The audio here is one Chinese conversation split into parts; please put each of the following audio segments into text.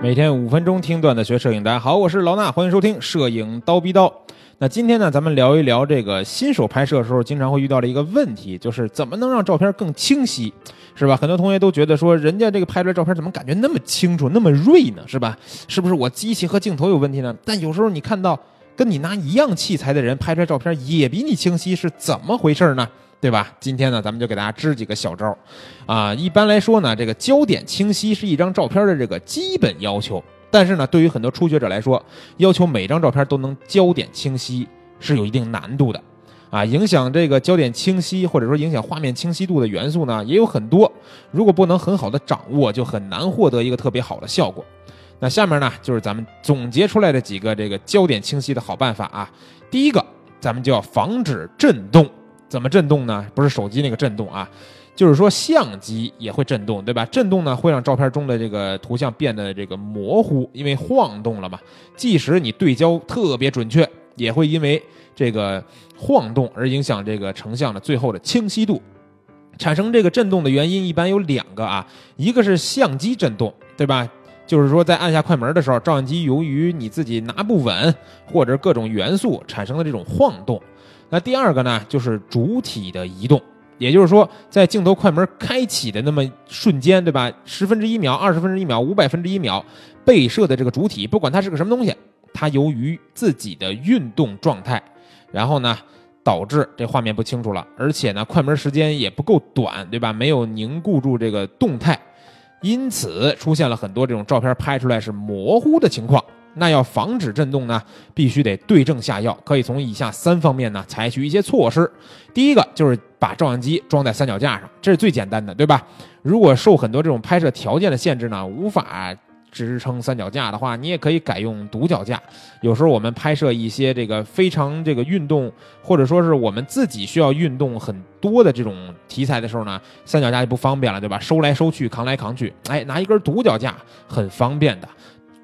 每天五分钟听段子学摄影，大家好，我是老衲，欢迎收听摄影刀逼刀。那今天呢，咱们聊一聊这个新手拍摄的时候经常会遇到的一个问题，就是怎么能让照片更清晰，是吧？很多同学都觉得说，人家这个拍出来照片怎么感觉那么清楚、那么锐呢，是吧？是不是我机器和镜头有问题呢？但有时候你看到跟你拿一样器材的人拍出来照片也比你清晰，是怎么回事呢？对吧？今天呢，咱们就给大家支几个小招儿，啊，一般来说呢，这个焦点清晰是一张照片的这个基本要求，但是呢，对于很多初学者来说，要求每张照片都能焦点清晰是有一定难度的，啊，影响这个焦点清晰或者说影响画面清晰度的元素呢也有很多，如果不能很好的掌握，就很难获得一个特别好的效果。那下面呢，就是咱们总结出来的几个这个焦点清晰的好办法啊。第一个，咱们就要防止震动。怎么震动呢？不是手机那个震动啊，就是说相机也会震动，对吧？震动呢会让照片中的这个图像变得这个模糊，因为晃动了嘛。即使你对焦特别准确，也会因为这个晃动而影响这个成像的最后的清晰度。产生这个震动的原因一般有两个啊，一个是相机震动，对吧？就是说在按下快门的时候，照相机由于你自己拿不稳，或者各种元素产生的这种晃动。那第二个呢，就是主体的移动，也就是说，在镜头快门开启的那么瞬间，对吧？十分之一秒、二十分之一秒、五百分之一秒，被摄的这个主体，不管它是个什么东西，它由于自己的运动状态，然后呢，导致这画面不清楚了，而且呢，快门时间也不够短，对吧？没有凝固住这个动态，因此出现了很多这种照片拍出来是模糊的情况。那要防止震动呢，必须得对症下药，可以从以下三方面呢采取一些措施。第一个就是把照相机装在三脚架上，这是最简单的，对吧？如果受很多这种拍摄条件的限制呢，无法支撑三脚架的话，你也可以改用独脚架。有时候我们拍摄一些这个非常这个运动，或者说是我们自己需要运动很多的这种题材的时候呢，三脚架就不方便了，对吧？收来收去，扛来扛去，哎，拿一根独脚架很方便的。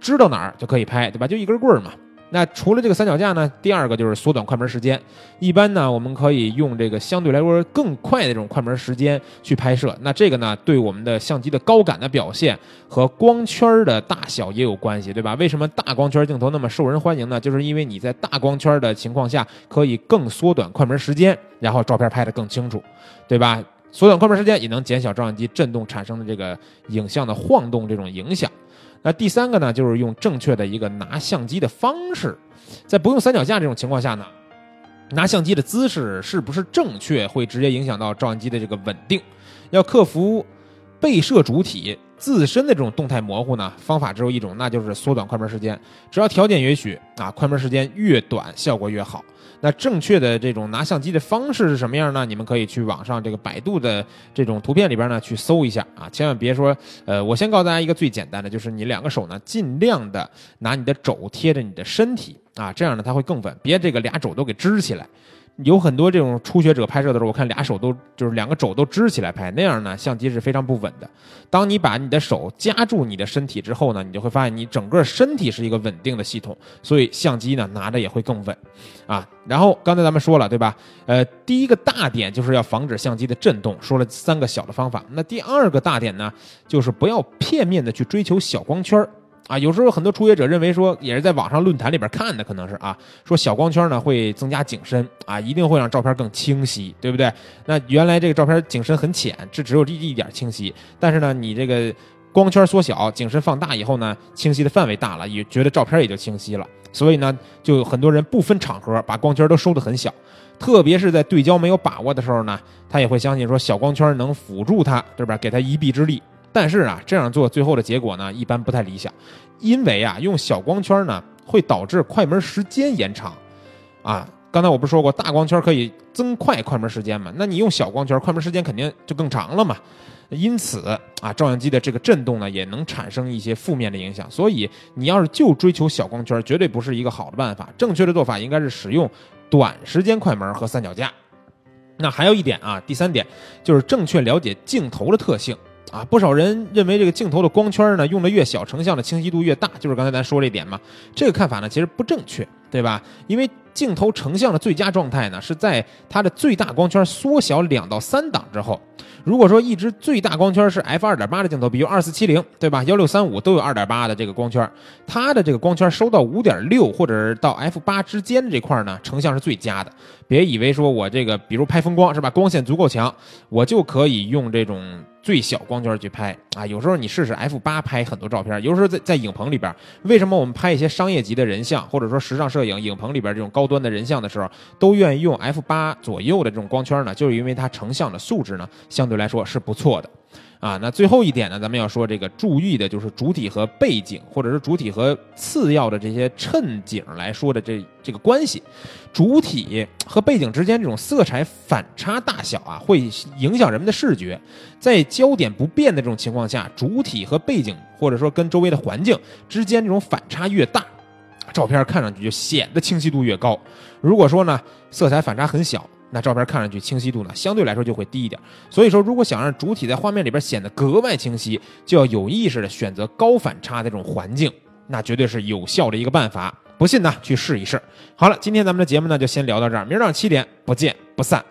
知道哪儿就可以拍，对吧？就一根棍儿嘛。那除了这个三脚架呢，第二个就是缩短快门时间。一般呢，我们可以用这个相对来说更快的这种快门时间去拍摄。那这个呢，对我们的相机的高感的表现和光圈的大小也有关系，对吧？为什么大光圈镜头那么受人欢迎呢？就是因为你在大光圈的情况下，可以更缩短快门时间，然后照片拍得更清楚，对吧？缩短快门时间也能减小照相机震动产生的这个影像的晃动这种影响。那第三个呢，就是用正确的一个拿相机的方式，在不用三脚架这种情况下呢，拿相机的姿势是不是正确，会直接影响到照相机的这个稳定。要克服被摄主体自身的这种动态模糊呢，方法只有一种，那就是缩短快门时间。只要条件允许啊，快门时间越短，效果越好。那正确的这种拿相机的方式是什么样呢？你们可以去网上这个百度的这种图片里边呢去搜一下啊，千万别说，呃，我先告诉大家一个最简单的，就是你两个手呢尽量的拿你的肘贴着你的身体啊，这样呢它会更稳，别这个俩肘都给支起来。有很多这种初学者拍摄的时候，我看俩手都就是两个肘都支起来拍，那样呢相机是非常不稳的。当你把你的手夹住你的身体之后呢，你就会发现你整个身体是一个稳定的系统，所以相机呢拿着也会更稳，啊。然后刚才咱们说了对吧？呃，第一个大点就是要防止相机的震动，说了三个小的方法。那第二个大点呢，就是不要片面的去追求小光圈儿。啊，有时候很多初学者认为说，也是在网上论坛里边看的，可能是啊，说小光圈呢会增加景深啊，一定会让照片更清晰，对不对？那原来这个照片景深很浅，这只有这一点清晰，但是呢，你这个光圈缩小，景深放大以后呢，清晰的范围大了，也觉得照片也就清晰了。所以呢，就很多人不分场合把光圈都收得很小，特别是在对焦没有把握的时候呢，他也会相信说小光圈能辅助他，对吧？给他一臂之力。但是啊，这样做最后的结果呢，一般不太理想，因为啊，用小光圈呢会导致快门时间延长，啊，刚才我不是说过大光圈可以增快快门时间嘛？那你用小光圈，快门时间肯定就更长了嘛。因此啊，照相机的这个震动呢，也能产生一些负面的影响。所以你要是就追求小光圈，绝对不是一个好的办法。正确的做法应该是使用短时间快门和三脚架。那还有一点啊，第三点就是正确了解镜头的特性。啊，不少人认为这个镜头的光圈呢用的越小，成像的清晰度越大，就是刚才咱说这点嘛。这个看法呢其实不正确，对吧？因为镜头成像的最佳状态呢，是在它的最大光圈缩小两到三档之后。如果说一支最大光圈是 f 二点八的镜头，比如二四七零，对吧？幺六三五都有二点八的这个光圈，它的这个光圈收到五点六或者是到 f 八之间这块呢，成像是最佳的。别以为说我这个，比如拍风光是吧，光线足够强，我就可以用这种最小光圈去拍啊。有时候你试试 f 八拍很多照片，有时候在在影棚里边，为什么我们拍一些商业级的人像，或者说时尚摄影影棚里边这种高端的人像的时候，都愿意用 f 八左右的这种光圈呢？就是因为它成像的素质呢，相对。来说是不错的，啊，那最后一点呢，咱们要说这个注意的就是主体和背景，或者是主体和次要的这些衬景来说的这这个关系，主体和背景之间这种色彩反差大小啊，会影响人们的视觉。在焦点不变的这种情况下，主体和背景或者说跟周围的环境之间这种反差越大，照片看上去就显得清晰度越高。如果说呢，色彩反差很小。那照片看上去清晰度呢，相对来说就会低一点。所以说，如果想让主体在画面里边显得格外清晰，就要有意识的选择高反差的这种环境，那绝对是有效的一个办法。不信呢，去试一试。好了，今天咱们的节目呢就先聊到这儿，明儿早上七点不见不散。